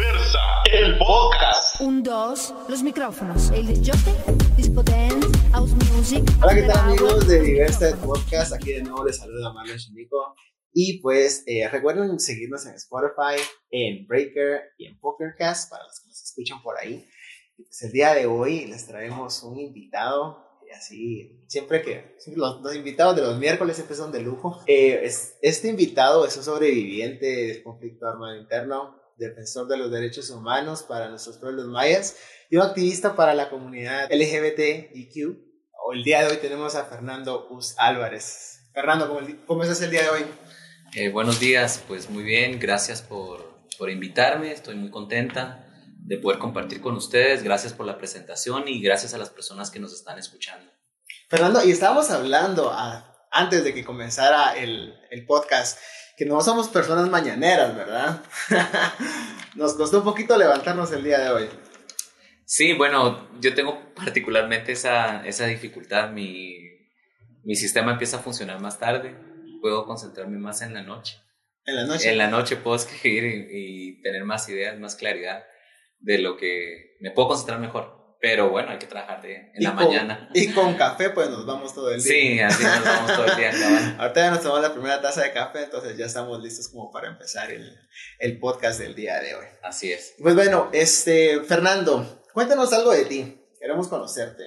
Diversa, el podcast. Un, dos, los micrófonos. El disjockey, disco dance, house music. Hola, ¿qué tal amigos de Diversa el podcast? Aquí de nuevo les saluda Marlon Chinico. Y pues eh, recuerden seguirnos en Spotify, en Breaker y en Pokercast para los que nos escuchan por ahí. Pues el día de hoy les traemos un invitado. Y así, siempre que siempre los, los invitados de los miércoles siempre son de lujo. Eh, es- este invitado es un sobreviviente del conflicto armado interno, defensor de los derechos humanos para nuestros pueblos mayas y un activista para la comunidad LGBTIQ. El día de hoy tenemos a Fernando Us Álvarez. Fernando, ¿cómo, cómo estás el día de hoy? Eh, buenos días, pues muy bien, gracias por, por invitarme, estoy muy contenta de poder compartir con ustedes, gracias por la presentación y gracias a las personas que nos están escuchando. Fernando, y estábamos hablando a- antes de que comenzara el, el podcast que no somos personas mañaneras, ¿verdad? Nos costó un poquito levantarnos el día de hoy. Sí, bueno, yo tengo particularmente esa, esa dificultad, mi, mi sistema empieza a funcionar más tarde, puedo concentrarme más en la noche. En la noche. En la noche puedo escribir y, y tener más ideas, más claridad de lo que me puedo concentrar mejor. Pero bueno, hay que trabajar de, en Y la con- mañana. Y con café, pues nos vamos todo el día. Sí, así nos vamos todo el día. cabal. Ahorita ya nos tomamos la primera taza de café, entonces ya estamos listos como para empezar el, el podcast del día de hoy. Así es. Pues bueno, este, Fernando, cuéntanos algo de ti. Queremos conocerte.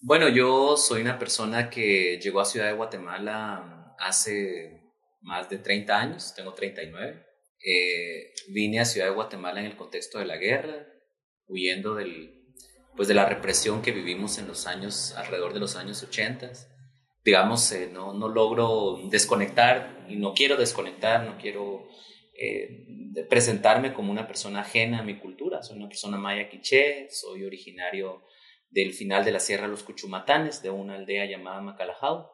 Bueno, yo soy una persona que llegó a Ciudad de Guatemala hace más de 30 años, tengo 39. Eh, vine a Ciudad de Guatemala en el contexto de la guerra, huyendo del, pues de la represión que vivimos en los años, alrededor de los años 80. Digamos, eh, no, no logro desconectar y no quiero desconectar, no quiero eh, presentarme como una persona ajena a mi cultura. Soy una persona maya quiché, soy originario del final de la Sierra Los Cuchumatanes, de una aldea llamada Macalajao.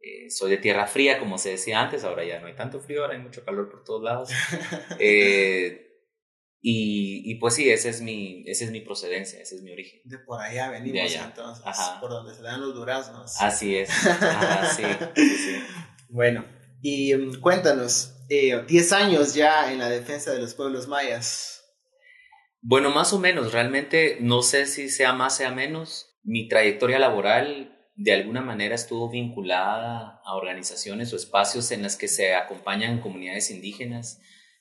Eh, soy de tierra fría, como se decía antes, ahora ya no hay tanto frío, ahora hay mucho calor por todos lados. Eh, y, y pues sí, esa es, mi, esa es mi procedencia, ese es mi origen. De por allá venimos De allá. entonces, Ajá. por donde se dan los duraznos. Así es. Ajá, sí, sí, sí. Bueno, y mm, cuéntanos, eh, 10 años ya en la defensa de los pueblos mayas. Bueno, más o menos, realmente no sé si sea más, sea menos. Mi trayectoria laboral de alguna manera estuvo vinculada a organizaciones o espacios en las que se acompañan comunidades indígenas,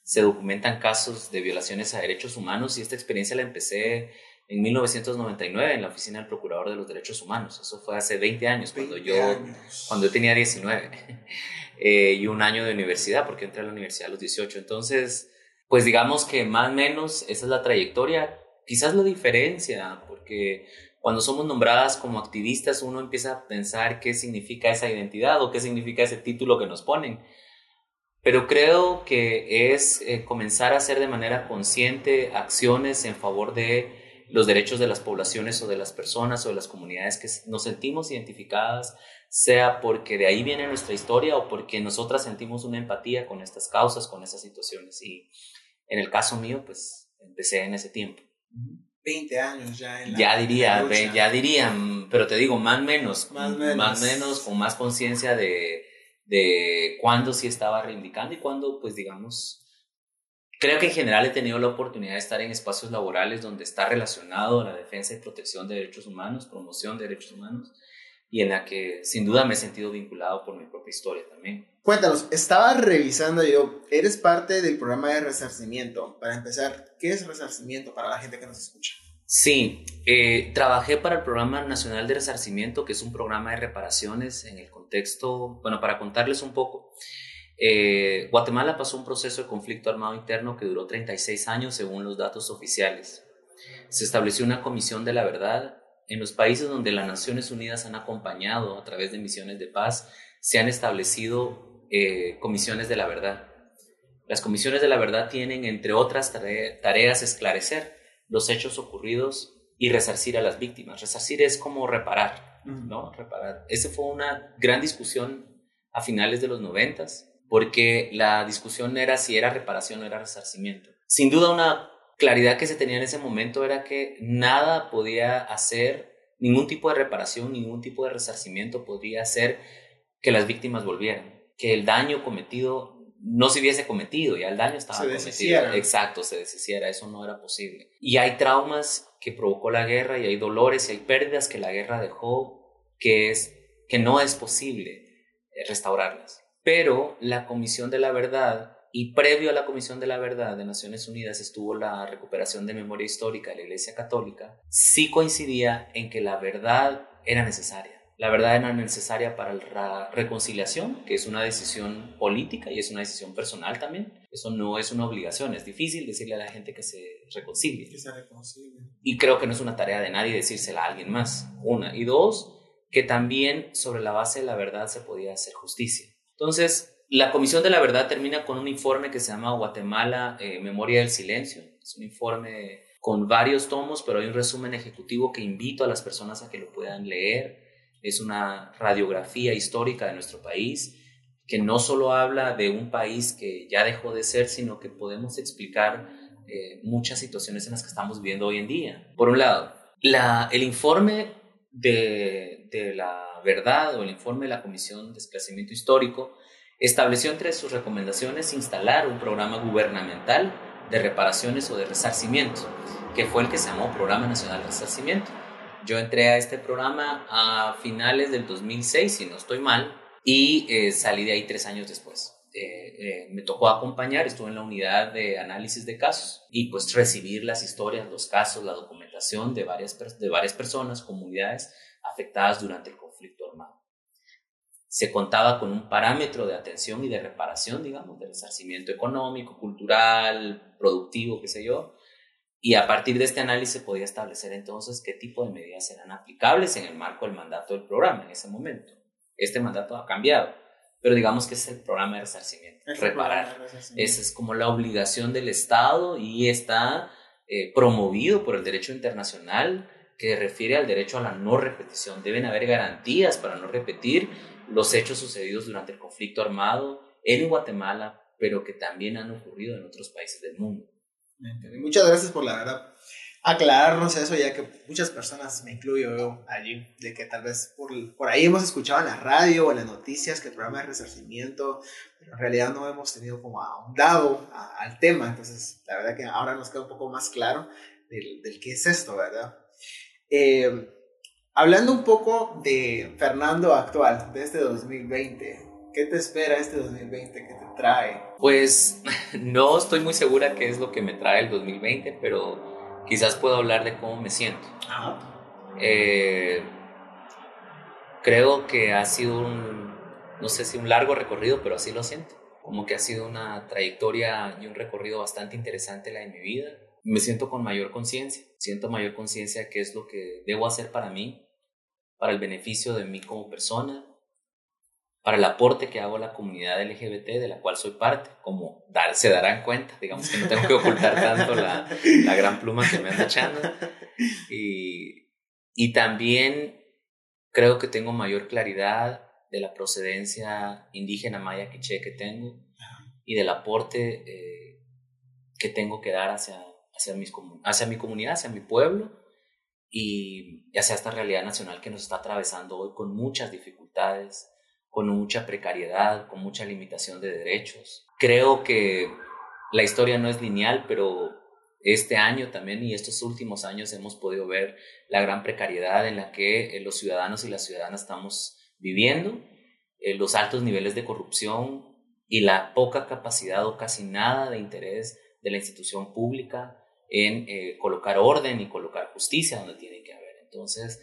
se documentan casos de violaciones a derechos humanos y esta experiencia la empecé en 1999 en la oficina del Procurador de los Derechos Humanos. Eso fue hace 20 años, cuando 20 yo años. cuando yo tenía 19 eh, y un año de universidad, porque entré a la universidad a los 18. Entonces, pues digamos que más o menos esa es la trayectoria. Quizás la diferencia, porque cuando somos nombradas como activistas uno empieza a pensar qué significa esa identidad o qué significa ese título que nos ponen. Pero creo que es eh, comenzar a hacer de manera consciente acciones en favor de los derechos de las poblaciones o de las personas o de las comunidades que nos sentimos identificadas, sea porque de ahí viene nuestra historia o porque nosotras sentimos una empatía con estas causas, con estas situaciones. Y en el caso mío, pues empecé en ese tiempo. 20 años ya en la Ya diría, ya diría, mm, pero te digo, más menos, Más menos. más menos, con más conciencia de, de cuándo sí estaba reivindicando y cuándo, pues digamos, creo que en general he tenido la oportunidad de estar en espacios laborales donde está relacionado la defensa y protección de derechos humanos, promoción de derechos humanos, y en la que sin duda me he sentido vinculado por mi propia historia también. Cuéntanos, estaba revisando yo, eres parte del programa de resarcimiento. Para empezar, ¿qué es resarcimiento para la gente que nos escucha? Sí, eh, trabajé para el Programa Nacional de Resarcimiento, que es un programa de reparaciones en el contexto, bueno, para contarles un poco, eh, Guatemala pasó un proceso de conflicto armado interno que duró 36 años según los datos oficiales. Se estableció una comisión de la verdad. En los países donde las Naciones Unidas han acompañado a través de misiones de paz, se han establecido eh, comisiones de la verdad. Las comisiones de la verdad tienen, entre otras tare- tareas, esclarecer los hechos ocurridos y resarcir a las víctimas. Resarcir es como reparar, ¿no? Reparar. Esa fue una gran discusión a finales de los noventas, porque la discusión era si era reparación o era resarcimiento. Sin duda una claridad que se tenía en ese momento era que nada podía hacer, ningún tipo de reparación, ningún tipo de resarcimiento podría hacer que las víctimas volvieran, que el daño cometido no se hubiese cometido, ya el daño estaba Se cometido. deshiciera. Exacto, se deshiciera, eso no era posible. Y hay traumas que provocó la guerra y hay dolores y hay pérdidas que la guerra dejó que, es, que no es posible eh, restaurarlas. Pero la Comisión de la Verdad y previo a la Comisión de la Verdad de Naciones Unidas estuvo la recuperación de memoria histórica de la Iglesia Católica, sí coincidía en que la verdad era necesaria. La verdad era necesaria para la reconciliación, que es una decisión política y es una decisión personal también. Eso no es una obligación, es difícil decirle a la gente que se reconcilie. Que sea reconocible. Y creo que no es una tarea de nadie decírsela a alguien más. Una. Y dos, que también sobre la base de la verdad se podía hacer justicia. Entonces, la Comisión de la Verdad termina con un informe que se llama Guatemala, eh, Memoria del Silencio. Es un informe con varios tomos, pero hay un resumen ejecutivo que invito a las personas a que lo puedan leer. Es una radiografía histórica de nuestro país que no solo habla de un país que ya dejó de ser, sino que podemos explicar eh, muchas situaciones en las que estamos viviendo hoy en día. Por un lado, la, el informe de, de la verdad o el informe de la Comisión de Esclarecimiento Histórico estableció entre sus recomendaciones instalar un programa gubernamental de reparaciones o de resarcimiento, que fue el que se llamó Programa Nacional de Resarcimiento. Yo entré a este programa a finales del 2006, si no estoy mal, y eh, salí de ahí tres años después. Eh, eh, me tocó acompañar, estuve en la unidad de análisis de casos y pues recibir las historias, los casos, la documentación de varias, de varias personas, comunidades afectadas durante el conflicto armado se contaba con un parámetro de atención y de reparación, digamos, de resarcimiento económico, cultural, productivo, qué sé yo, y a partir de este análisis se podía establecer entonces qué tipo de medidas eran aplicables en el marco del mandato del programa en ese momento. Este mandato ha cambiado, pero digamos que es el programa de resarcimiento, Es reparar. programa de resarcimiento. Esa es como la obligación del Estado y está eh, promovido por el derecho internacional que refiere al derecho a la no repetición. Deben haber garantías para no repetir los hechos sucedidos durante el conflicto armado en Guatemala, pero que también han ocurrido en otros países del mundo. Muchas gracias por la verdad aclararnos eso, ya que muchas personas, me incluyo yo allí, de que tal vez por, por ahí hemos escuchado en la radio o en las noticias que el programa de resarcimiento, pero en realidad no hemos tenido como ahondado al tema, entonces la verdad que ahora nos queda un poco más claro del, del qué es esto, ¿verdad? Eh, hablando un poco de Fernando actual, de este 2020, ¿qué te espera este 2020? ¿Qué te trae? Pues no estoy muy segura qué es lo que me trae el 2020, pero quizás puedo hablar de cómo me siento. Eh, creo que ha sido un, no sé si un largo recorrido, pero así lo siento. Como que ha sido una trayectoria y un recorrido bastante interesante la de mi vida. Me siento con mayor conciencia, siento mayor conciencia de qué es lo que debo hacer para mí, para el beneficio de mí como persona, para el aporte que hago a la comunidad LGBT de la cual soy parte, como dar, se darán cuenta, digamos que no tengo que ocultar tanto la, la gran pluma que me anda echando. Y, y también creo que tengo mayor claridad de la procedencia indígena maya quiché que tengo y del aporte eh, que tengo que dar hacia, hacia, mis, hacia mi comunidad, hacia mi pueblo y hacia esta realidad nacional que nos está atravesando hoy con muchas dificultades, con mucha precariedad, con mucha limitación de derechos. Creo que la historia no es lineal, pero este año también y estos últimos años hemos podido ver la gran precariedad en la que eh, los ciudadanos y las ciudadanas estamos viviendo, eh, los altos niveles de corrupción y la poca capacidad o casi nada de interés de la institución pública en eh, colocar orden y colocar justicia donde tiene que haber. Entonces,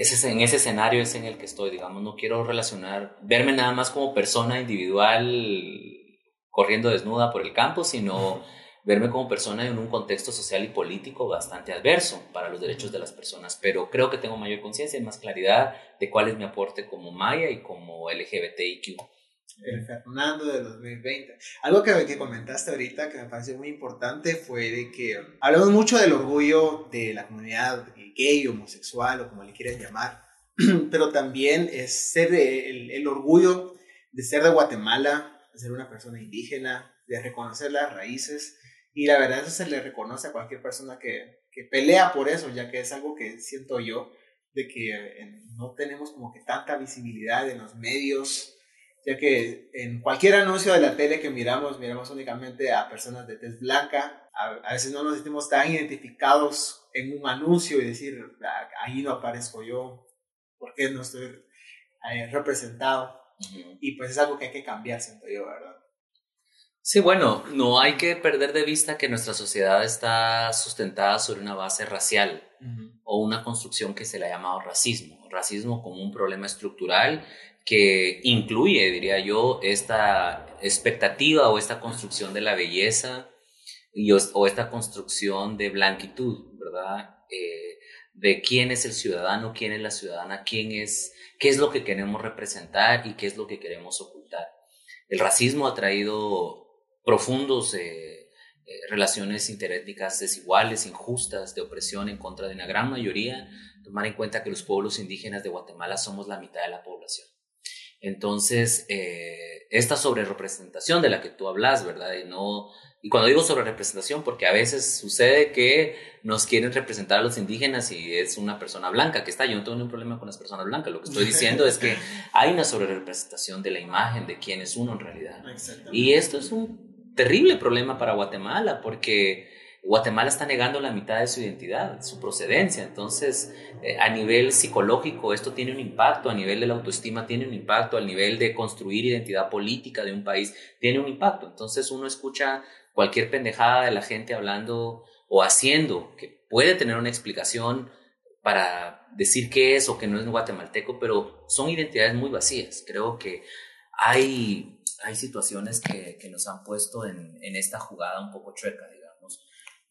es, en ese escenario es en el que estoy, digamos, no quiero relacionar, verme nada más como persona individual corriendo desnuda por el campo, sino verme como persona en un contexto social y político bastante adverso para los derechos de las personas, pero creo que tengo mayor conciencia y más claridad de cuál es mi aporte como Maya y como LGBTIQ. El Fernando del 2020. Algo que, que comentaste ahorita que me pareció muy importante fue de que hablamos mucho del orgullo de la comunidad gay, homosexual o como le quieran llamar, pero también es ser el, el orgullo de ser de Guatemala, de ser una persona indígena, de reconocer las raíces y la verdad eso se le reconoce a cualquier persona que, que pelea por eso, ya que es algo que siento yo, de que eh, no tenemos como que tanta visibilidad en los medios, ya que en cualquier anuncio de la tele que miramos, miramos únicamente a personas de tez blanca. A, veces no nos sentimos tan identificados en un anuncio y decir, ah, ahí no aparezco yo, ¿por qué no estoy eh, representado? Y pues es algo que hay que cambiar, siento yo, ¿verdad? Sí, bueno, no hay que perder de vista que nuestra sociedad está sustentada sobre una base racial o una construcción que se le ha llamado racismo. Racismo como un problema estructural que incluye, diría yo, esta expectativa o esta construcción de la belleza y, o, esta construcción de blanquitud, ¿verdad? Eh, de quién es el ciudadano, quién es la ciudadana, quién es, qué es lo que queremos representar y qué es lo que queremos ocultar. El racismo ha traído profundos eh, eh, relaciones interétnicas desiguales, injustas, de opresión en contra de una gran mayoría. Tomar en cuenta que los pueblos indígenas de Guatemala somos la mitad de la población. Entonces, eh, esta sobrerepresentación de la que tú hablas, ¿verdad? Y, no, y cuando digo sobrerepresentación, porque a veces sucede que nos quieren representar a los indígenas y es una persona blanca que está. Yo no tengo ningún problema con las personas blancas. Lo que estoy diciendo es que hay una sobrerepresentación de la imagen de quién es uno en realidad. Y esto es un terrible problema para Guatemala porque Guatemala está negando la mitad de su identidad, su procedencia. Entonces, eh, a nivel psicológico, esto tiene un impacto, a nivel de la autoestima tiene un impacto, a nivel de construir identidad política de un país tiene un impacto. Entonces, uno escucha cualquier pendejada de la gente hablando o haciendo que puede tener una explicación para decir qué es o qué no es guatemalteco, pero son identidades muy vacías. Creo que hay, hay situaciones que, que nos han puesto en, en esta jugada un poco chueca,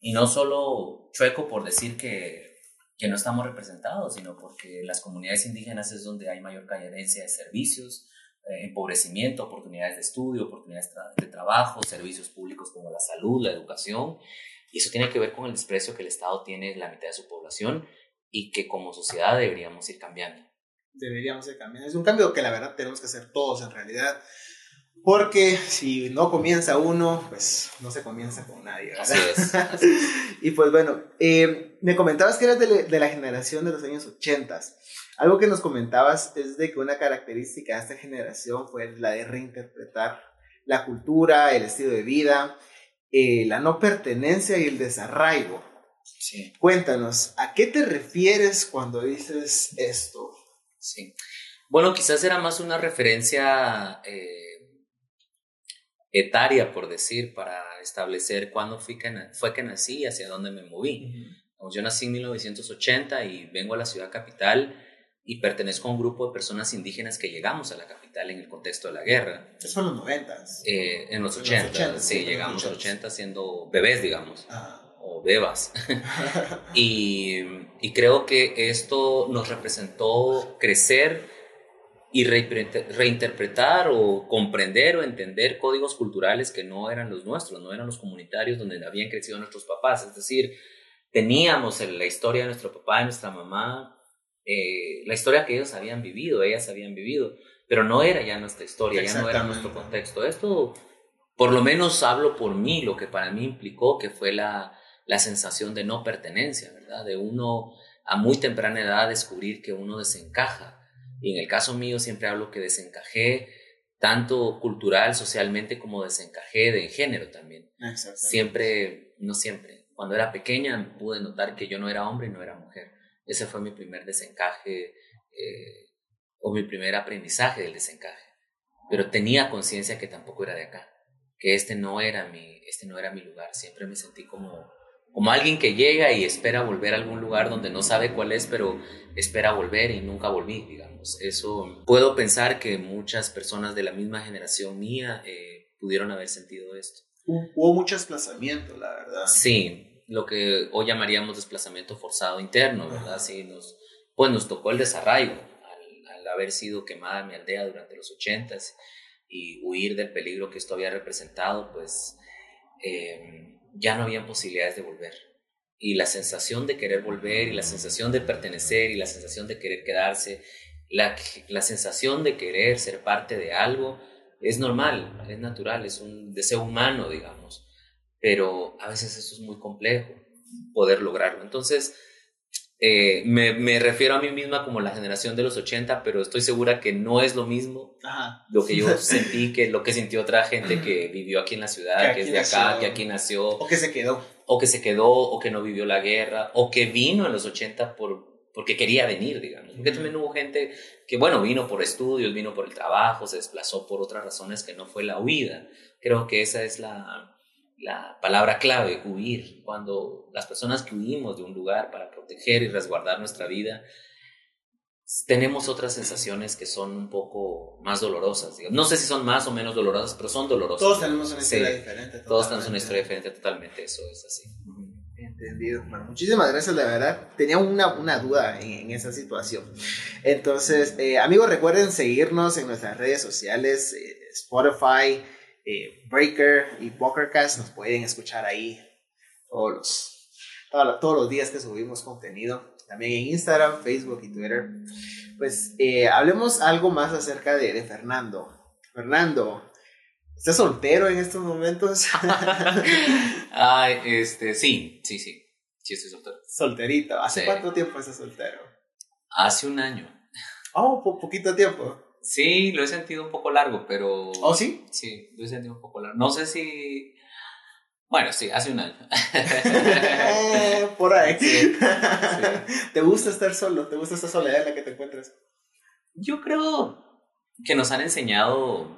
y no solo chueco por decir que, que no estamos representados, sino porque las comunidades indígenas es donde hay mayor carencia de servicios, eh, empobrecimiento, oportunidades de estudio, oportunidades de trabajo, servicios públicos como la salud, la educación. Y eso tiene que ver con el desprecio que el Estado tiene la mitad de su población y que como sociedad deberíamos ir cambiando. Deberíamos ir cambiando. Es un cambio que la verdad tenemos que hacer todos en realidad. Porque si no comienza uno, pues no se comienza con nadie. Así es. y pues bueno, eh, me comentabas que eras de, la generación de los años 80. Algo que nos comentabas es de que una característica de esta generación fue la de reinterpretar la cultura, el estilo de vida, eh, la no pertenencia y el desarraigo. Sí. Cuéntanos, ¿a qué te refieres cuando dices esto? Sí. Bueno, quizás era más una referencia eh, etaria, por decir, para establecer cuándo fui que fue que nací y hacia dónde me moví. Yo nací en 1980 y vengo a la ciudad capital y pertenezco a un grupo de personas indígenas que llegamos a la capital en el contexto de la guerra. Eso en los 90. Eh, en los 80, sí, llegamos a los 80 siendo bebés, digamos. Ah. O bebas. y, y creo que esto nos representó crecer y reinterpretar o comprender o entender códigos culturales que no eran los nuestros, no eran los comunitarios donde habían crecido nuestros papás. Es decir, teníamos la historia de nuestro papá y nuestra mamá, eh, la historia que ellos habían vivido, ellas habían vivido, pero no era ya nuestra historia, ya no era nuestro contexto. Esto, por lo menos hablo por mí, lo que para mí implicó que fue la, la sensación de no pertenencia, ¿verdad? De uno a muy temprana edad descubrir que uno desencaja y en el caso mío siempre hablo que desencajé tanto cultural, socialmente, como desencajé de género también. Siempre, no siempre. Cuando era pequeña pude notar que yo no era hombre y no era mujer. Ese fue mi primer desencaje eh, o mi primer aprendizaje del desencaje. Pero tenía conciencia que tampoco era de acá, que este no era mi, este no era mi lugar. Siempre me sentí como como alguien que llega y espera volver a algún lugar donde no sabe cuál es, pero espera volver y nunca volví, digamos. Eso puedo pensar que muchas personas de la misma generación mía eh, pudieron haber sentido esto. Hubo mucho desplazamiento, la verdad. Sí, lo que hoy llamaríamos desplazamiento forzado interno, ¿verdad? Sí, nos, pues nos tocó el desarraigo al, haber sido quemada mi aldea durante los ochentas y huir del peligro que esto había representado, pues... Eh, ya no habían posibilidades de volver. Y la sensación de querer volver y la sensación de pertenecer y la sensación de querer quedarse, la, la sensación de querer ser parte de algo es normal, es natural, es un deseo humano, digamos. Pero a veces eso es muy complejo, poder lograrlo. Entonces, Eh, me, me, refiero a mí misma como la generación de los 80, pero estoy segura que no es lo mismo Ajá. lo que yo sentí que lo que sintió otra gente que vivió aquí en la ciudad, que, es de acá, nació. que aquí nació, O que se quedó. o que se quedó, o que no vivió la guerra, o que vino en los 80 por, porque quería venir, digamos. Porque también hubo gente que, bueno, vino por estudios, vino por el trabajo, se desplazó por otras razones que no fue la huida. Creo que esa es la, la palabra clave, huir. Cuando las personas que huimos de un lugar para proteger y resguardar nuestra vida, tenemos otras sensaciones que son un poco más dolorosas. Digamos. No sé si son más o menos dolorosas, pero son dolorosas. Todos tenemos una historia Sí. diferente. Todos tenemos totalmente. una historia diferente totalmente, eso es así. Entendido. Bueno, muchísimas gracias, la verdad. Tenía una, una duda en, en esa situación. Entonces, eh, amigos, recuerden seguirnos en nuestras redes sociales, eh, Spotify, eh, Breaker y Pokercast. Nos pueden escuchar ahí todos los, todos los- días que subimos contenido. También en Instagram, Facebook y Twitter. Pues eh, hablemos algo más acerca de, de Fernando. Fernando, ¿estás soltero en estos momentos? Ay, este, sí, sí, sí. Sí, estoy soltero. Solterito. ¿Hace Sí. cuánto tiempo estás soltero? Hace un año. Oh, po- poquito tiempo. Sí, lo he sentido un poco largo, pero. ¿Oh, sí? Sí, lo he sentido un poco largo. No sé si. Bueno, sí, hace un año. Eh, Por ahí. Sí, ¿Te gusta estar solo? ¿Te gusta esta soledad en la que te encuentras? Yo creo que nos han enseñado,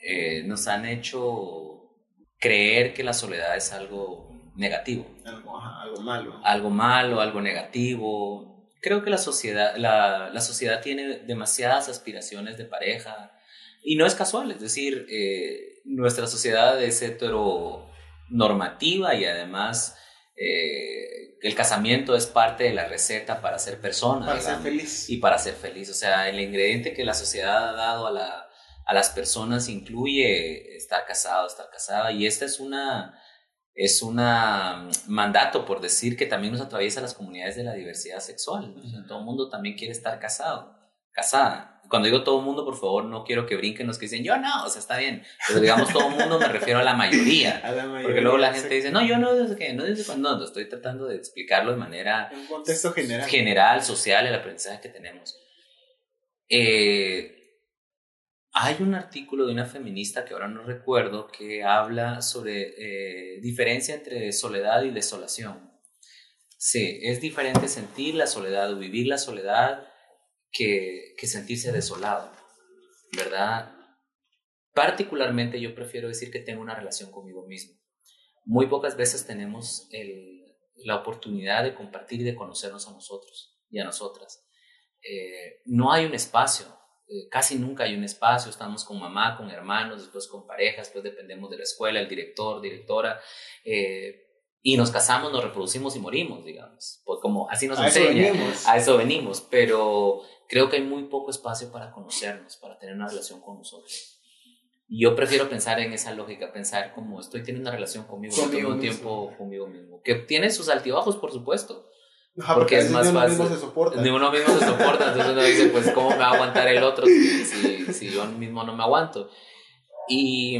eh, nos han hecho creer que la soledad es algo negativo. Algo, ajá, algo malo. algo malo, algo negativo. Creo que la sociedad, la, la sociedad tiene demasiadas aspiraciones de pareja y no es casual, es decir, eh, nuestra sociedad es heteronormativa y además eh, el casamiento es parte de la receta para ser persona. Para ser feliz. Y para ser feliz, o sea, el ingrediente que la sociedad ha dado a, la, a las personas incluye estar casado, estar casada y esta es una es un mandato por decir que también nos atraviesa las comunidades de la diversidad sexual. todo el mundo también quiere estar casado, casada. Cuando digo todo el mundo, por favor, no quiero que brinquen los que dicen yo no, o sea, está bien. Pero digamos todo el mundo, me refiero a la mayoría. A la mayoría, Porque luego la gente dice, no, yo no, desde que, no, desde cuando, no, estoy tratando de explicarlo de manera En un contexto general. general, social, el aprendizaje que tenemos. Eh, hay un artículo de una feminista que ahora no recuerdo que habla sobre eh, diferencia entre soledad y desolación. Sí, es diferente sentir la soledad o vivir la soledad que, que sentirse desolado, ¿verdad? Particularmente yo prefiero decir que tengo una relación conmigo mismo. Muy pocas veces tenemos el, la oportunidad de compartir y de conocernos a nosotros y a nosotras. Eh, no hay un espacio, eh, casi nunca hay un espacio, estamos con mamá, con hermanos, después con parejas, después dependemos de la escuela, el director, directora, eh, y nos casamos, nos reproducimos y morimos, digamos, pues como así nos A eso enseña, venimos. a eso venimos, pero creo que hay muy poco espacio para conocernos, para tener una relación con nosotros. Y yo prefiero pensar en esa lógica, pensar como estoy teniendo una relación conmigo, Conmigo conmigo mismo. tiempo conmigo mismo, que tiene sus altibajos, por supuesto, Ajá, porque a es más ni uno fácil. mismo se soporta. ni uno mismo se soporta, entonces uno dice, pues, ¿cómo me va a aguantar el otro si, si, si yo mismo no me aguanto? Y,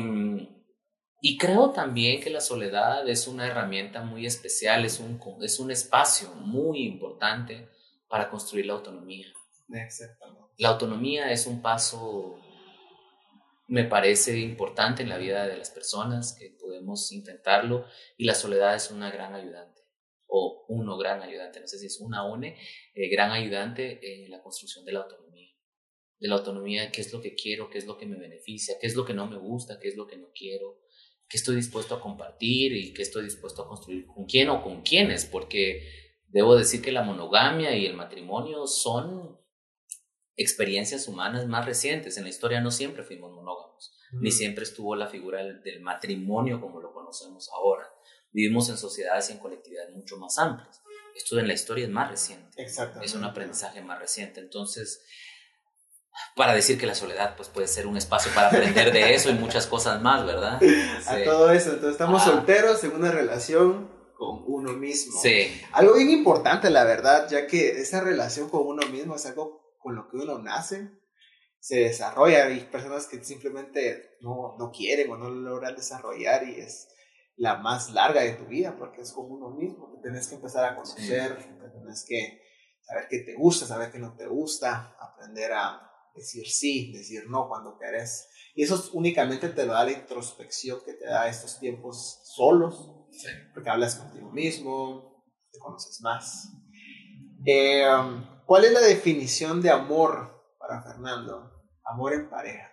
y creo también que la soledad es una herramienta muy especial, es un, es un espacio muy importante para construir la autonomía. Exactamente. La autonomía es un paso, me parece importante en la vida de las personas, que podemos intentarlo, y la soledad es una gran ayudante, o uno gran ayudante, no sé si es una une, eh, gran ayudante en la construcción de la autonomía. De la autonomía, qué es lo que quiero, qué es lo que me beneficia, qué es lo que no me gusta, qué es lo que no quiero, qué estoy dispuesto a compartir y qué estoy dispuesto a construir con quién o con quiénes, porque debo decir que la monogamia y el matrimonio son experiencias humanas más recientes. En la historia no siempre fuimos monógamos, ni siempre estuvo la figura del, del matrimonio como lo conocemos ahora. Vivimos en sociedades y en colectividades mucho más amplias. Esto en la historia es más reciente, es un aprendizaje más reciente. Entonces, para decir que la soledad pues, puede ser un espacio para aprender de eso y muchas cosas más, ¿verdad? A Sí. todo eso. Entonces estamos Ah. solteros en una relación con uno mismo. Sí, Algo bien importante, la verdad, ya que esa relación con uno mismo es algo con lo que uno nace, se desarrolla. Hay personas que simplemente no, no quieren o no lo logran desarrollar y es la más larga de tu vida, porque es como uno mismo, te tienes que empezar a conocer, te tienes que saber qué te gusta, saber qué no te gusta, aprender a decir sí, decir no cuando querés. Y eso únicamente te lo da la introspección que te da estos tiempos solos, porque hablas contigo mismo, te conoces más. Eh, ¿Cuál es la definición de amor para Fernando? Amor en pareja.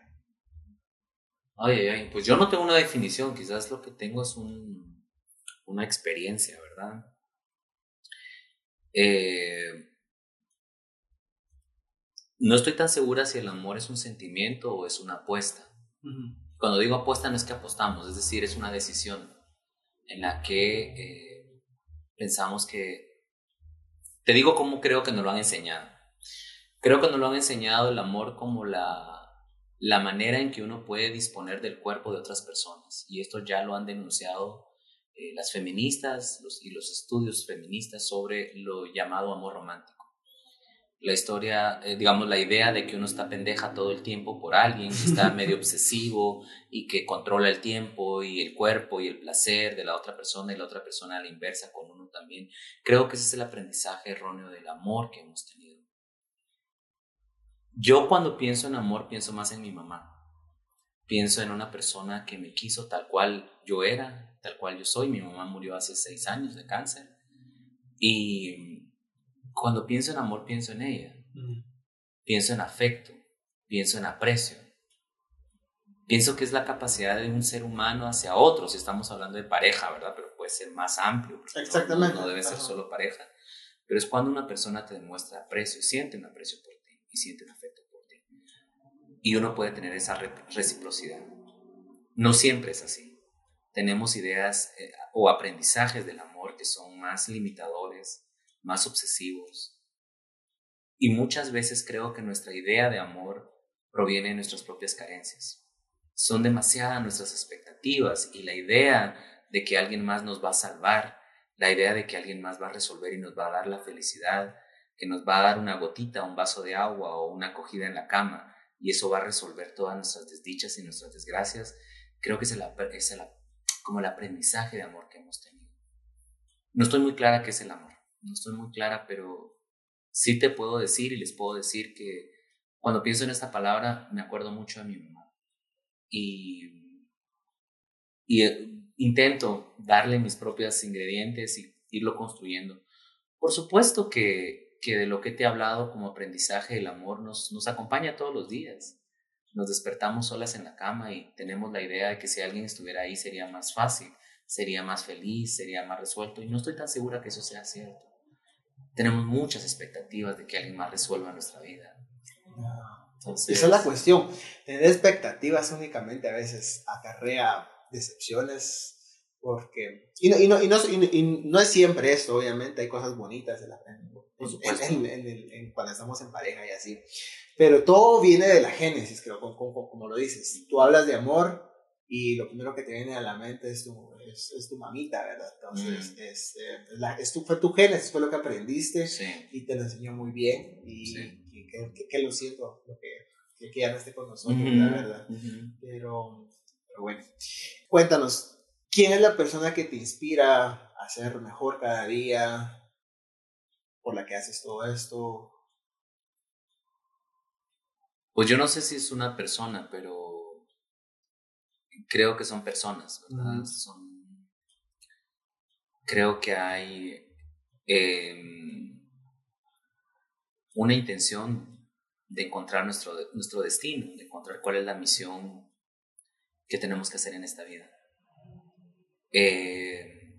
Ay, ay, ay. Pues yo no tengo una definición, quizás lo que tengo es un, una experiencia, ¿verdad? Eh, no estoy tan segura si el amor es un sentimiento o es una apuesta. Cuando digo apuesta no es que apostamos, es decir, es una decisión en la que eh, pensamos que... Te digo cómo creo que nos lo han enseñado. Creo que nos lo han enseñado el amor como la, la manera en que uno puede disponer del cuerpo de otras personas. Y esto ya lo han denunciado eh, las feministas y los estudios feministas sobre lo llamado amor romántico la historia, eh, digamos, la idea de que uno está pendeja todo el tiempo por alguien, que está medio obsesivo y que controla el tiempo y el cuerpo y el placer de la otra persona y la otra persona a la inversa con uno también. Creo que ese es el aprendizaje erróneo del amor que hemos tenido. Yo cuando pienso en amor pienso más en mi mamá. Pienso en una persona que me quiso tal cual yo era, tal cual yo soy. Mi mamá murió hace seis años de cáncer. Y cuando pienso en amor, pienso en ella. Pienso en afecto, pienso en aprecio. Pienso que es la capacidad de un ser humano hacia otro, si estamos hablando de pareja, ¿verdad? Pero puede ser más amplio. Exactamente. No, debe ser solo pareja. Pero es cuando una persona te demuestra aprecio, siente un aprecio por ti y siente un afecto por ti. Y uno puede tener esa reciprocidad. No siempre es así. Tenemos ideas eh, o aprendizajes del amor que son más limitadores, más obsesivos. Y muchas veces creo que nuestra idea de amor proviene de nuestras propias carencias. Son demasiadas nuestras expectativas y la idea de que alguien más nos va a salvar, la idea de que alguien más va a resolver y nos va a dar la felicidad, que nos va a dar una gotita, un vaso de agua o una acogida en la cama y eso va a resolver todas nuestras desdichas y nuestras desgracias, creo que es, el, es como el aprendizaje de amor que hemos tenido. No estoy muy clara qué es el amor no estoy muy clara, pero sí te puedo decir y les puedo decir que cuando pienso en esta palabra me acuerdo mucho de mi mamá. Y, y eh, intento darle mis propios ingredientes y irlo construyendo. Por supuesto que, que de lo que te he hablado como aprendizaje el amor nos, nos acompaña todos los días. Nos despertamos solas en la cama y tenemos la idea de que si alguien estuviera ahí sería más fácil, sería más feliz, sería más resuelto. Y no estoy tan segura que eso sea cierto tenemos muchas expectativas de que alguien más resuelva nuestra vida. Entonces, Esa es la cuestión. Tener expectativas únicamente a veces acarrea decepciones porque... Y no, y no, y no, y no es siempre esto, obviamente, hay cosas bonitas en, la, en, en, cuando estamos en pareja y así. Pero todo viene de la génesis, creo, como, como, como lo dices. Tú hablas de amor, y lo primero que te viene a la mente es tu, es, tu mamita, ¿verdad? Entonces, mm. es, es tu, fue tu génesis, fue lo que aprendiste y te lo enseñó muy bien y, que, lo siento, lo que, que, ya no esté con nosotros, la verdad. pero, pero bueno, cuéntanos, ¿quién es la persona que te inspira a ser mejor cada día? por la que haces todo esto? Pues yo no sé si es una persona, pero creo que son personas, ¿verdad? Son, creo que hay em, una intención de encontrar nuestro, nuestro destino, de encontrar cuál es la misión que tenemos que hacer en esta vida. Eh,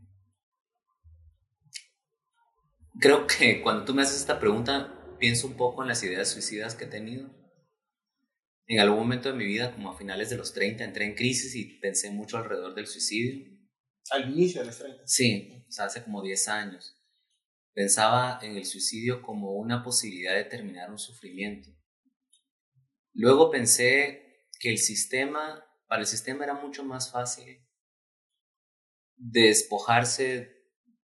creo que cuando tú me haces esta pregunta, pienso un poco en las ideas suicidas que he tenido en algún momento de mi vida, como a finales de los 30, entré en crisis y pensé mucho alrededor del suicidio. ¿Al inicio de los 30? Sí, o sea, hace como 10 años. Pensaba en el suicidio como una posibilidad de terminar un sufrimiento. Luego pensé que el sistema, para el sistema era mucho más fácil despojarse,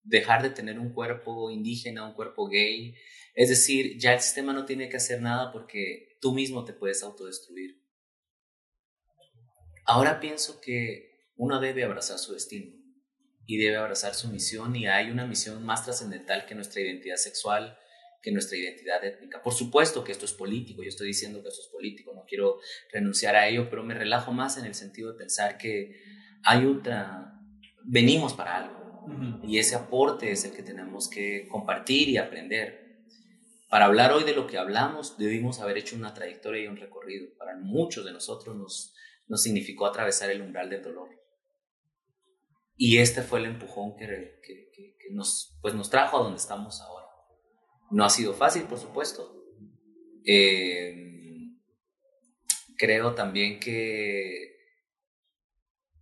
dejar de tener un cuerpo indígena, un cuerpo gay. Es decir, ya el sistema no tiene que hacer nada porque tú mismo te puedes autodestruir. Ahora pienso que uno debe abrazar su destino. y debe abrazar su misión y hay una misión más trascendental que nuestra identidad sexual, que nuestra identidad étnica. Por supuesto que esto es político, yo estoy diciendo que esto es político, no quiero renunciar a ello, pero me relajo más en el sentido de pensar que hay otra, venimos para algo y ese aporte es el que tenemos que compartir y aprender. Para hablar hoy de lo que hablamos, debimos haber hecho una trayectoria y un recorrido. Para muchos de nosotros nos, nos significó atravesar el umbral del dolor. Y este fue el empujón que, que, que, nos, pues nos trajo a donde estamos ahora. No ha sido fácil, por supuesto. Eh, creo también que,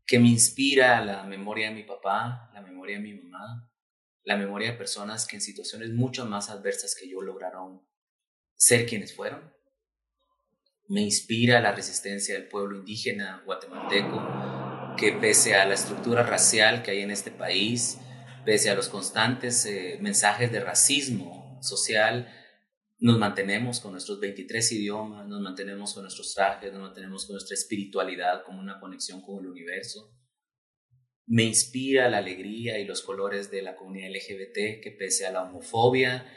que me inspira la memoria de mi papá, la memoria de mi mamá, la memoria de personas que en situaciones mucho más adversas que yo lograron ser quienes fueron. Me inspira la resistencia del pueblo indígena guatemalteco, que pese a la estructura racial que hay en este país, pese a los constantes eh, mensajes de racismo social, nos mantenemos con nuestros 23 idiomas, nos mantenemos con nuestros trajes, nos mantenemos con nuestra espiritualidad como una conexión con el universo. Me inspira la alegría y los colores de la comunidad LGBT que pese a la homofobia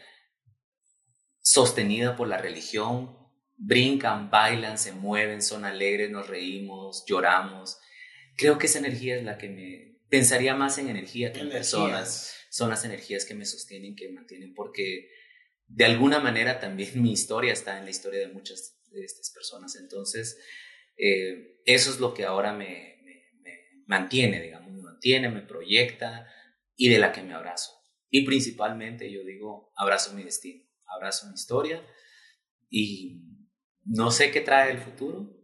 sostenida por la religión, brincan, bailan, se mueven, son alegres, nos reímos, lloramos. Creo que esa energía es la que me pensaría más en energía que en personas son las energías que me sostienen, que me mantienen, porque de alguna manera también mi historia está en la historia de muchas de estas personas. Entonces, eh, eso es lo que ahora me, mantiene, digamos, me mantiene, me proyecta y de la que me abrazo. Y principalmente yo digo, abrazo mi destino, abrazo mi historia y no sé qué trae el futuro.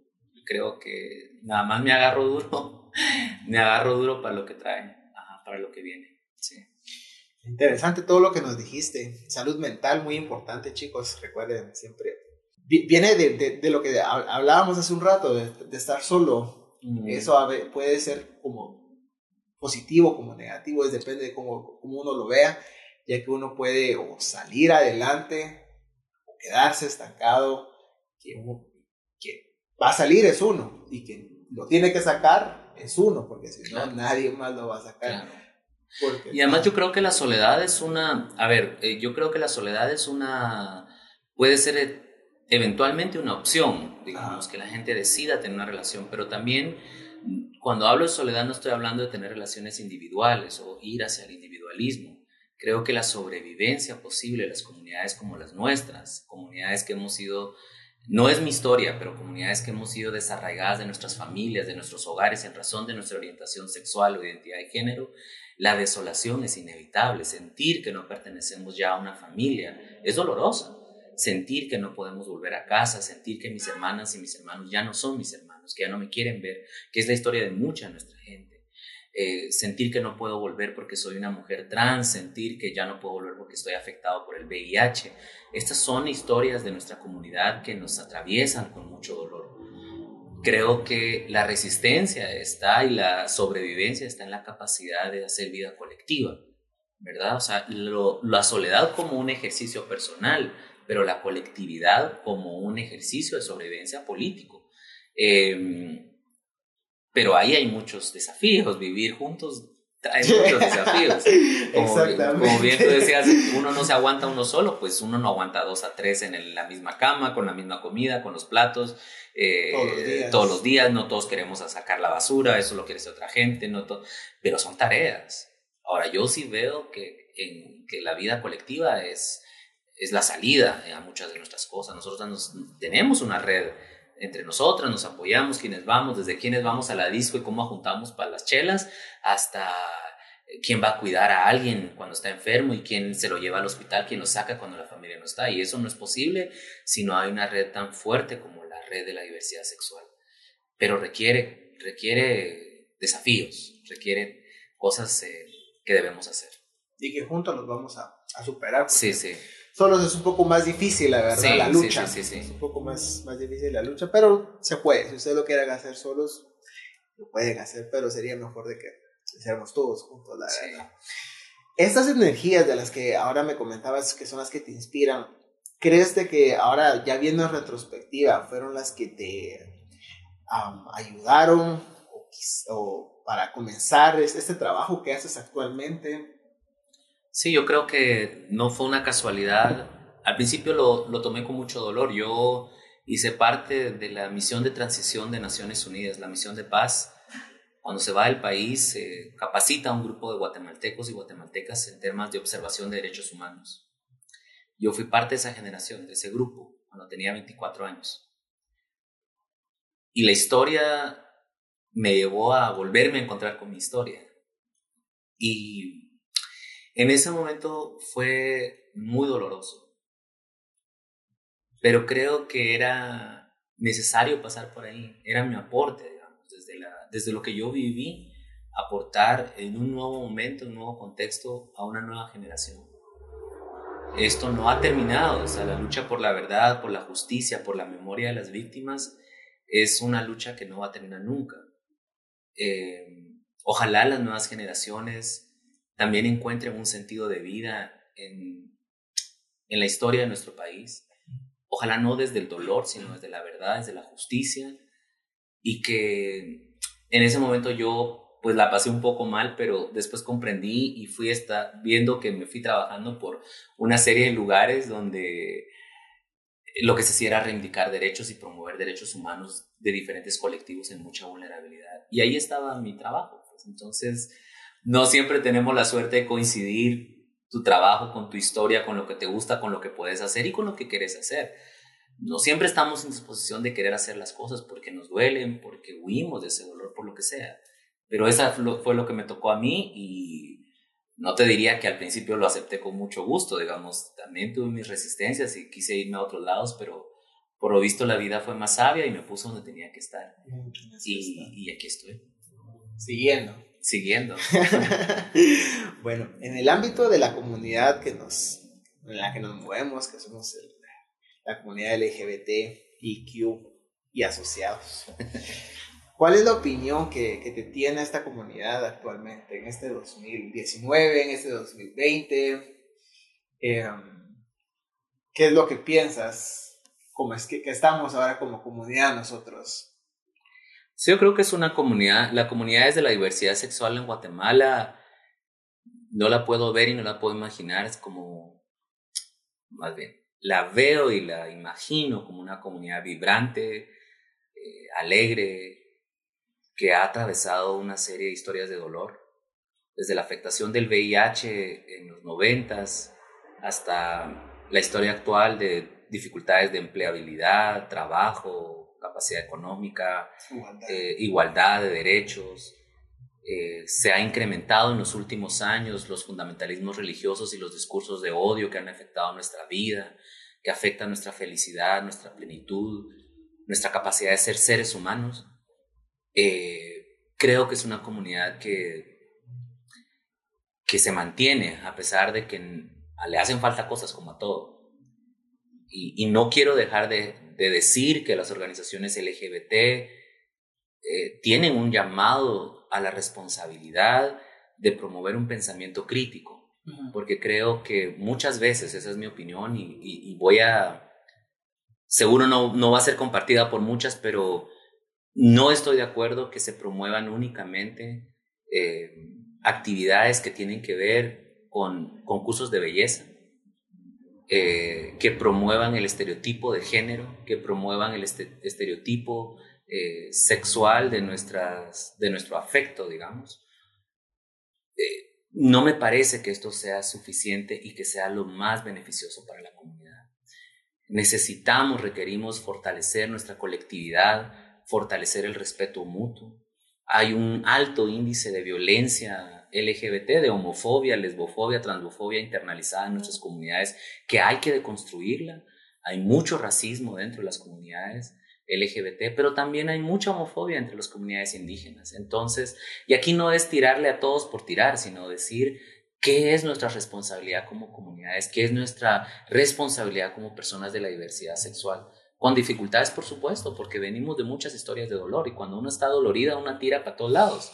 Creo que nada más me agarro duro, me agarro duro para lo que trae, para lo que viene. Interesante todo lo que nos dijiste. Salud mental, muy importante, chicos. Recuerden siempre. Viene de, de, lo que hablábamos hace un rato, de, estar solo. Eso puede ser como positivo, como negativo, es, depende de cómo, cómo, uno lo vea, ya que uno puede o salir adelante o quedarse estancado. Que, que va a salir es uno y que lo tiene que sacar es uno, porque si no, nadie más lo va a sacar y además yo creo que la soledad es una, a ver, eh, yo creo que la soledad es una, puede ser e, eventualmente una opción, digamos, que la gente decida tener una relación, pero también cuando hablo de soledad no estoy hablando de tener relaciones individuales o ir hacia el individualismo. Creo que la sobrevivencia posible de las comunidades como las nuestras, comunidades que hemos sido, no es mi historia, pero comunidades que hemos sido desarraigadas de nuestras familias, de nuestros hogares en razón de nuestra orientación sexual o identidad de género, la desolación es inevitable, sentir que no pertenecemos ya a una familia es dolorosa. Sentir que no podemos volver a casa, sentir que mis hermanas y mis hermanos ya no son mis hermanos, que ya no me quieren ver, que es la historia de mucha nuestra gente. Eh, sentir que no puedo volver porque soy una mujer trans, sentir que ya no puedo volver porque estoy afectado por el VIH. Estas son historias de nuestra comunidad que nos atraviesan con mucho dolor creo que la resistencia está y la sobrevivencia está en la capacidad de hacer vida colectiva, ¿verdad? O sea, la soledad como un ejercicio personal, pero la colectividad como un ejercicio de sobrevivencia político. Em, pero ahí hay muchos desafíos, vivir juntos trae muchos desafíos. Como, como, bien tú decías, uno no se aguanta uno solo, pues uno no aguanta dos a tres en la misma cama, con la misma comida, con los platos, eh, todos, los días. no todos queremos sacar la basura, eso lo quiere hacer otra gente, no pero son tareas. Ahora, yo sí veo que, en, que la vida colectiva es, es la salida a muchas de nuestras cosas. Nosotros tenemos una red entre nosotras, nos apoyamos, quienes vamos, desde quienes vamos a la disco y cómo juntamos para las chelas, hasta quién va a cuidar a alguien cuando está enfermo y quién se lo lleva al hospital, quién lo saca cuando la familia no está. Y eso no es posible si no hay una red tan fuerte como la red de la diversidad sexual. Pero requiere, requiere desafíos, requiere cosas eh, que debemos hacer. Y que juntos los vamos a, a superar. Sí, sí. Solos es un poco más difícil, la verdad, la lucha. Sí, sí, sí, Es un poco más, más difícil la lucha, pero se puede. Si ustedes lo quieren hacer solos, lo pueden hacer, pero sería mejor de que hiciéramos todos juntos, la verdad. Estas energías de las que ahora me comentabas que son las que te inspiran, ¿crees de que ahora, ya viendo en retrospectiva, fueron las que te ayudaron o, para comenzar este trabajo que haces actualmente? Sí, yo creo que no fue una casualidad. Al principio lo, lo tomé con mucho dolor. Yo hice parte de la misión de transición de Naciones Unidas, la misión de paz. Cuando se va del país, se capacita a un grupo de guatemaltecos y guatemaltecas en temas de observación de derechos humanos. Yo fui parte de esa generación, de ese grupo, cuando tenía 24 años. Y la historia me llevó a volverme a encontrar con mi historia. Y en ese momento fue muy doloroso pero creo que era necesario pasar por ahí, era mi aporte, desde, lo que yo viví, aportar en un nuevo momento, un nuevo contexto a una nueva generación. Esto no ha terminado, o sea, la lucha por la verdad, por la justicia, por la memoria de las víctimas, es una lucha que no va a terminar nunca. Eh, ojalá las nuevas generaciones también encuentren un sentido de vida en, en la historia de nuestro país ojalá no desde el dolor, sino desde la verdad, desde la justicia, y que en ese momento yo pues la pasé un poco mal, pero después comprendí y fui hasta viendo que me fui trabajando por una serie de lugares donde lo que se hacía era reivindicar derechos y promover derechos humanos de diferentes colectivos en mucha vulnerabilidad. Y ahí estaba mi trabajo. Pues. Entonces, no siempre tenemos la suerte de coincidir tu trabajo, con tu historia, con lo que te gusta, con lo que puedes hacer y con lo que quieres hacer. No siempre estamos en disposición de querer hacer las cosas porque nos duelen, porque huimos de ese dolor, por lo que sea. Pero esa fue lo que me tocó a mí y no te diría que al principio lo acepté con mucho gusto, digamos, también tuve mis resistencias y quise irme a otros lados, pero por lo visto la vida fue más sabia y me puso donde tenía que estar. Y, y aquí estoy. Siguiendo siguiendo. bueno, en el ámbito de la comunidad que nos, en la que nos movemos, que somos la comunidad LGBT, IQ y asociados, ¿cuál es la opinión que, que, te tiene esta comunidad actualmente, en este 2019, en este 2020? Em, ¿Qué es lo que piensas? ¿Cómo es que, que estamos ahora como comunidad nosotros? Sí, yo creo que es una comunidad, la comunidad es de la diversidad sexual en Guatemala, no la puedo ver y no la puedo imaginar, es como, más bien, la veo y la imagino como una comunidad vibrante, eh, alegre, que ha atravesado una serie de historias de dolor, desde la afectación del VIH en los noventas hasta la historia actual de dificultades de empleabilidad, trabajo, capacidad económica, igualdad, eh, de derechos. Eh, se ha incrementado en los últimos años los fundamentalismos religiosos y los discursos de odio que han afectado nuestra vida, que afectan nuestra felicidad, nuestra plenitud, nuestra capacidad de ser seres humanos. Eh, creo que es una comunidad que, que se mantiene a pesar de que le hacen falta cosas como a todo. y no quiero dejar de, de decir que las organizaciones LGBT eh, tienen un llamado a la responsabilidad de promover un pensamiento crítico, porque creo que muchas veces, esa es mi opinión, y, voy a, seguro no, no va a ser compartida por muchas, pero no estoy de acuerdo que se promuevan únicamente eh, actividades que tienen que ver con concursos de belleza eh, que promuevan el estereotipo de género, que promuevan el este, estereotipo eh, sexual de, nuestras, de nuestro afecto, digamos. No me parece que esto sea suficiente y que sea lo más beneficioso para la comunidad. Necesitamos, requerimos fortalecer nuestra colectividad, fortalecer el respeto mutuo. Hay un alto índice de violencia LGBT, de homofobia, lesbofobia, transfobia internalizada en nuestras comunidades, que hay que deconstruirla. Hay mucho racismo dentro de las comunidades LGBT, pero también hay mucha homofobia entre las comunidades indígenas. Entonces, y aquí no es tirarle a todos por tirar, sino decir qué es nuestra responsabilidad como comunidades, qué es nuestra responsabilidad como personas de la diversidad sexual. Con dificultades, por supuesto, porque venimos de muchas historias de dolor y cuando uno está dolorida, una tira para todos lados.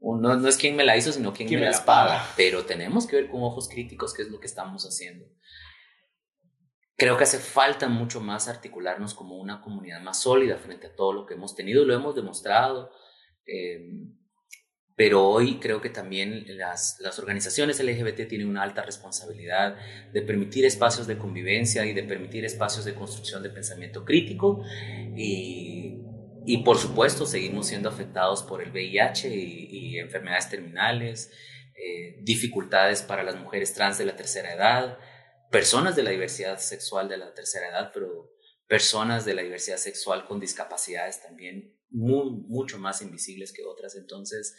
No, no es quien me la hizo, sino quien, me, las paga. Pero tenemos que ver con ojos críticos qué es lo que estamos haciendo. Creo que hace falta mucho más articularnos como una comunidad más sólida frente a todo lo que hemos tenido y lo hemos demostrado. Eh, pero hoy creo que también las, organizaciones LGBT tienen una alta responsabilidad de permitir espacios de convivencia y de permitir espacios de construcción de pensamiento crítico y, y por supuesto seguimos siendo afectados por el VIH y, enfermedades terminales, eh, dificultades para las mujeres trans de la tercera edad, personas de la diversidad sexual de la tercera edad, pero personas de la diversidad sexual con discapacidades también mucho más invisibles que otras. Entonces,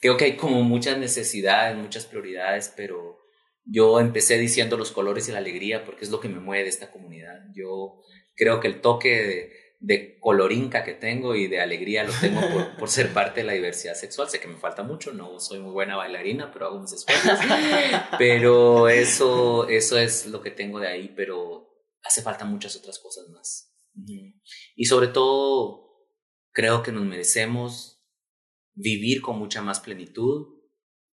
creo que hay como muchas necesidades, muchas prioridades, pero yo empecé diciendo los colores y la alegría porque es lo que me mueve de esta comunidad. Yo creo que el toque de, colorinca que tengo y de alegría lo tengo por, por, ser parte de la diversidad sexual. Sé que me falta mucho, no soy muy buena bailarina, pero hago mis esfuerzos. Pero eso, eso es lo que tengo de ahí, pero hace falta muchas otras cosas más. Y sobre todo, creo que nos merecemos vivir con mucha más plenitud,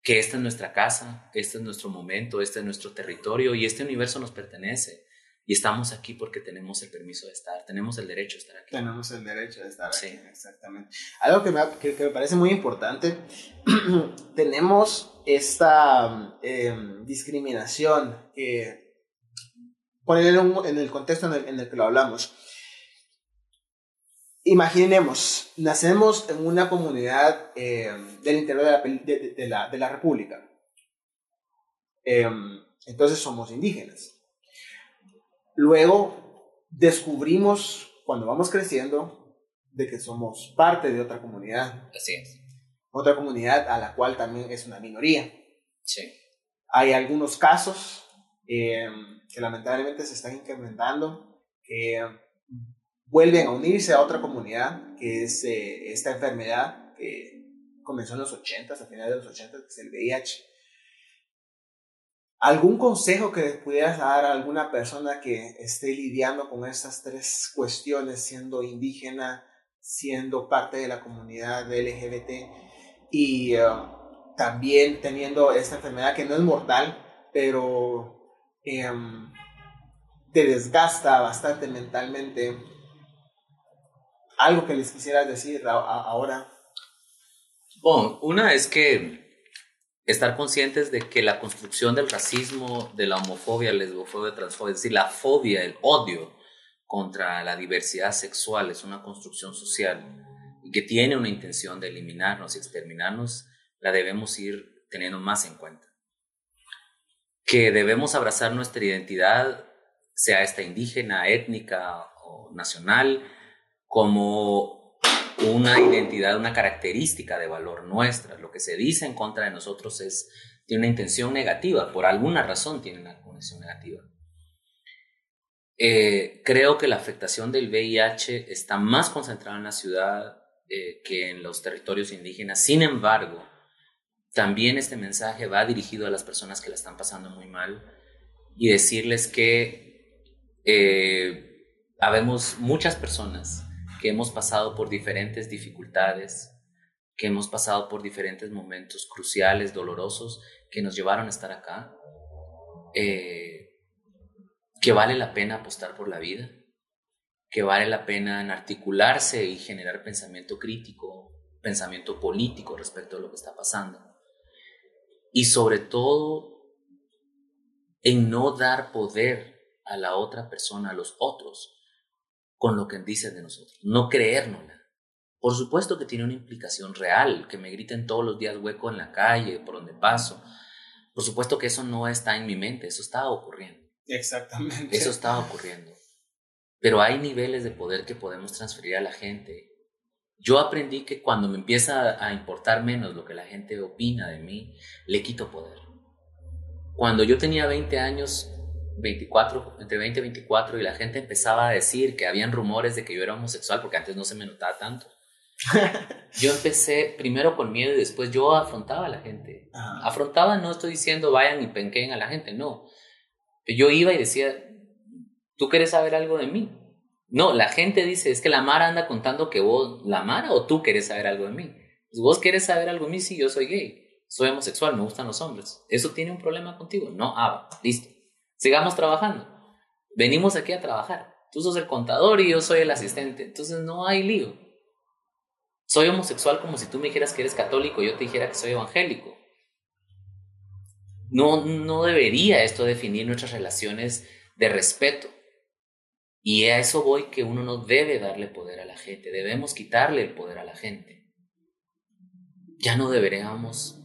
que esta es nuestra casa, este es nuestro momento, este es nuestro territorio y este universo nos pertenece. Y estamos aquí porque tenemos el permiso de estar, tenemos el derecho de estar aquí. Tenemos el derecho de estar aquí, exactamente. Algo que me, que, me, parece muy importante, tenemos esta em, discriminación que, ponerlo en el contexto en el, en el que lo hablamos, Imaginemos, nacemos en una comunidad eh, del interior de la, de, la, República. Eh, entonces somos indígenas. Luego descubrimos, cuando vamos creciendo, de que somos parte de otra comunidad. Así es. Otra comunidad a la cual también es una minoría. Sí. Hay algunos casos eh, que lamentablemente se están incrementando, que vuelven a unirse a otra comunidad, que es eh, esta enfermedad que comenzó en los 80, a finales de los 80, que es el VIH. ¿Algún consejo que pudieras dar a alguna persona que esté lidiando con estas tres cuestiones, siendo indígena, siendo parte de la comunidad LGBT y eh, también teniendo esta enfermedad que no es mortal, pero em, te desgasta bastante mentalmente algo que les quisieras decir ahora. Bueno, una es que estar conscientes de que la construcción del racismo, de la homofobia, lesbofobia, transfobia, es decir, la fobia, el odio contra la diversidad sexual es una construcción social y que tiene una intención de eliminarnos y exterminarnos, la debemos ir teniendo más en cuenta. Que debemos abrazar nuestra identidad, sea esta indígena, étnica o nacional, como una identidad, una característica de valor nuestra. Lo que se dice en contra de nosotros es, tiene una intención negativa, por alguna razón tiene una intención negativa. Eh, creo que la afectación del VIH está más concentrada en la ciudad eh, que en los territorios indígenas. Sin embargo, también este mensaje va dirigido a las personas que la están pasando muy mal y decirles que eh, habemos muchas personas que hemos pasado por diferentes dificultades, que hemos pasado por diferentes momentos cruciales, dolorosos, que nos llevaron a estar acá, eh, que vale la pena apostar por la vida, que vale la pena en articularse y generar pensamiento crítico, pensamiento político respecto a lo que está pasando. Y sobre todo, en no dar poder a la otra persona, a los otros, con lo que dicen de nosotros, no creérnosla. Por supuesto que tiene una implicación real, que me griten todos los días hueco en la calle, por donde paso. Por supuesto que eso no está en mi mente, eso está ocurriendo. Exactamente. Eso está ocurriendo. Pero hay niveles de poder que podemos transferir a la gente. Yo aprendí que cuando me empieza a importar menos lo que la gente opina de mí, le quito poder. Cuando yo tenía 20 años, 24, entre 20 y 24 y la gente empezaba a decir que habían rumores de que yo era homosexual porque antes no se me notaba tanto. yo empecé primero con miedo y después yo afrontaba a la gente. Afrontaba, no estoy diciendo vayan y penqueen a la gente, no. Yo iba y decía, ¿tú quieres saber algo de mí? No, la gente dice, es que la Mara anda contando que vos, la Mara o tú quieres saber algo de mí. Pues, vos quieres saber algo de mí, sí, yo soy gay, soy homosexual, me gustan los hombres. ¿Eso tiene un problema contigo? No, ah, listo. Sigamos trabajando. Venimos aquí a trabajar. Tú sos el contador y yo soy el asistente. Entonces no hay lío. Soy homosexual como si tú me dijeras que eres católico y yo te dijera que soy evangélico. No, no debería esto definir nuestras relaciones de respeto. Y a eso voy que uno no debe darle poder a la gente, debemos quitarle el poder a la gente. Ya no deberíamos,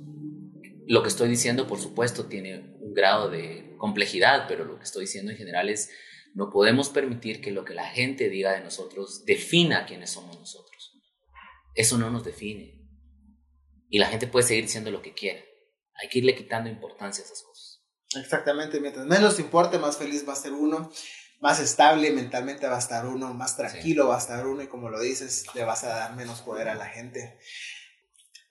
lo que estoy diciendo por supuesto tiene un grado de complejidad, pero lo que estoy diciendo en general es, no podemos permitir que lo que la gente diga de nosotros defina quiénes somos nosotros. Eso no nos define. Y la gente puede seguir diciendo lo que quiera. Hay que irle quitando importancia a esas cosas. Exactamente, mientras menos importe, más feliz va a ser uno más estable mentalmente va a estar uno, más tranquilo va a estar uno y como lo dices, le vas a dar menos poder a la gente.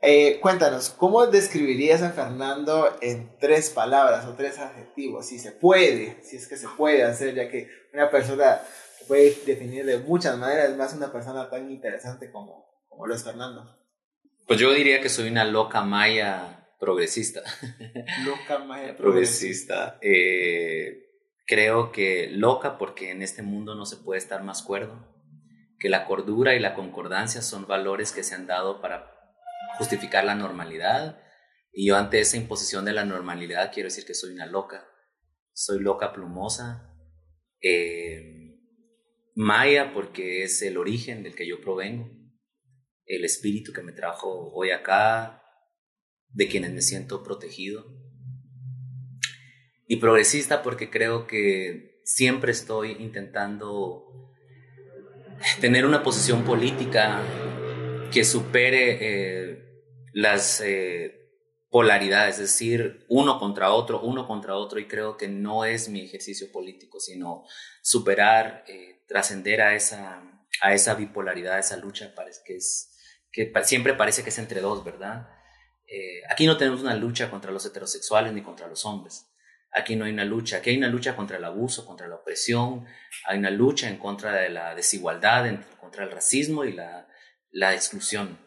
Eh, cuéntanos, ¿cómo describirías a Fernando en tres palabras o tres adjetivos? Si se puede, si es que se puede hacer, ya que una persona se puede definir de muchas maneras, más una persona tan interesante como, como lo es Fernando. Pues yo diría que soy una loca maya progresista. Loca maya progresista. Eh, Creo que loca porque en este mundo no se puede estar más cuerdo, que la cordura y la concordancia son valores que se han dado para justificar la normalidad. Y yo ante esa imposición de la normalidad quiero decir que soy una loca, soy loca plumosa, eh, maya porque es el origen del que yo provengo, el espíritu que me trajo hoy acá, de quienes me siento protegido. Y progresista porque creo que siempre estoy intentando tener una posición política que supere eh, las eh, polaridades, es decir, uno contra otro, uno contra otro, y creo que no es mi ejercicio político, sino superar, eh, trascender a esa, a esa bipolaridad, esa lucha parece que, es, que siempre parece que es entre dos, ¿verdad? aquí no tenemos una lucha contra los heterosexuales ni contra los hombres Aquí no hay una lucha, aquí hay una lucha contra el abuso, contra la opresión, hay una lucha en contra de la desigualdad, en contra el racismo y la, la exclusión.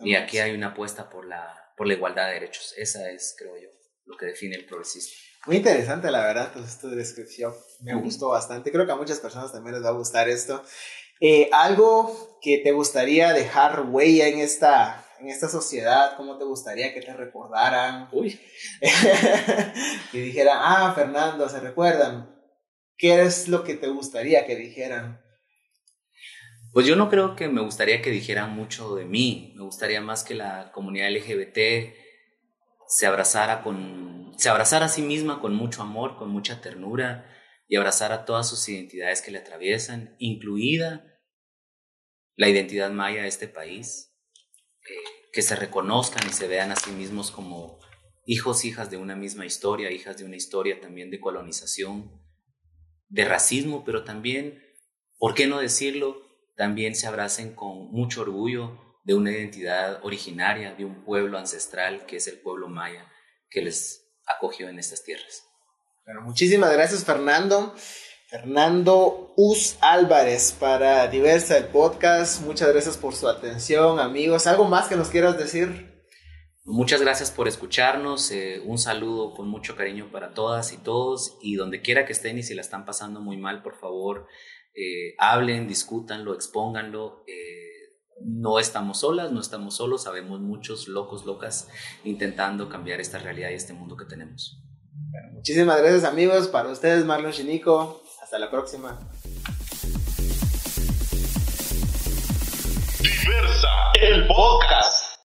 Y aquí hay una apuesta por la, por la igualdad de derechos. Esa es, creo yo, lo que define el progresismo. Muy interesante, la verdad, pues, esta descripción. Me gustó bastante. Creo que a muchas personas también les va a gustar esto. Eh, ¿Algo que te gustaría dejar huella en esta, en esta sociedad, ¿cómo te gustaría que te recordaran? Uy. que dijeran, ah, Fernando, ¿se recuerdan? ¿Qué es lo que te gustaría que dijeran? Pues yo no creo que me gustaría que dijeran mucho de mí. Me gustaría más que la comunidad LGBT se abrazara con se abrazara a sí misma con mucho amor, con mucha ternura y abrazara todas sus identidades que le atraviesan, incluida la identidad maya de este país que se reconozcan y se vean a sí mismos como hijos, hijas de una misma historia, hijas de una historia también de colonización, de racismo, pero también, ¿por qué no decirlo? También se abracen con mucho orgullo de una identidad originaria, de un pueblo ancestral que es el pueblo maya que les acogió en estas tierras. Bueno, muchísimas gracias Fernando. Fernando Us Álvarez para Diversa el podcast. Muchas gracias por su atención, amigos. ¿Algo más que nos quieras decir? Muchas gracias por escucharnos. Eh, un saludo con mucho cariño para todas y todos. Y donde quiera que estén y si la están pasando muy mal, por favor, eh, hablen, discútanlo, expónganlo. Eh, no estamos solas, no estamos solos. Sabemos muchos locos, locas intentando cambiar esta realidad y este mundo que tenemos. muchísimas gracias, amigos. Para ustedes, Marlon Chinico. Hasta la próxima. Diversa, el podcast.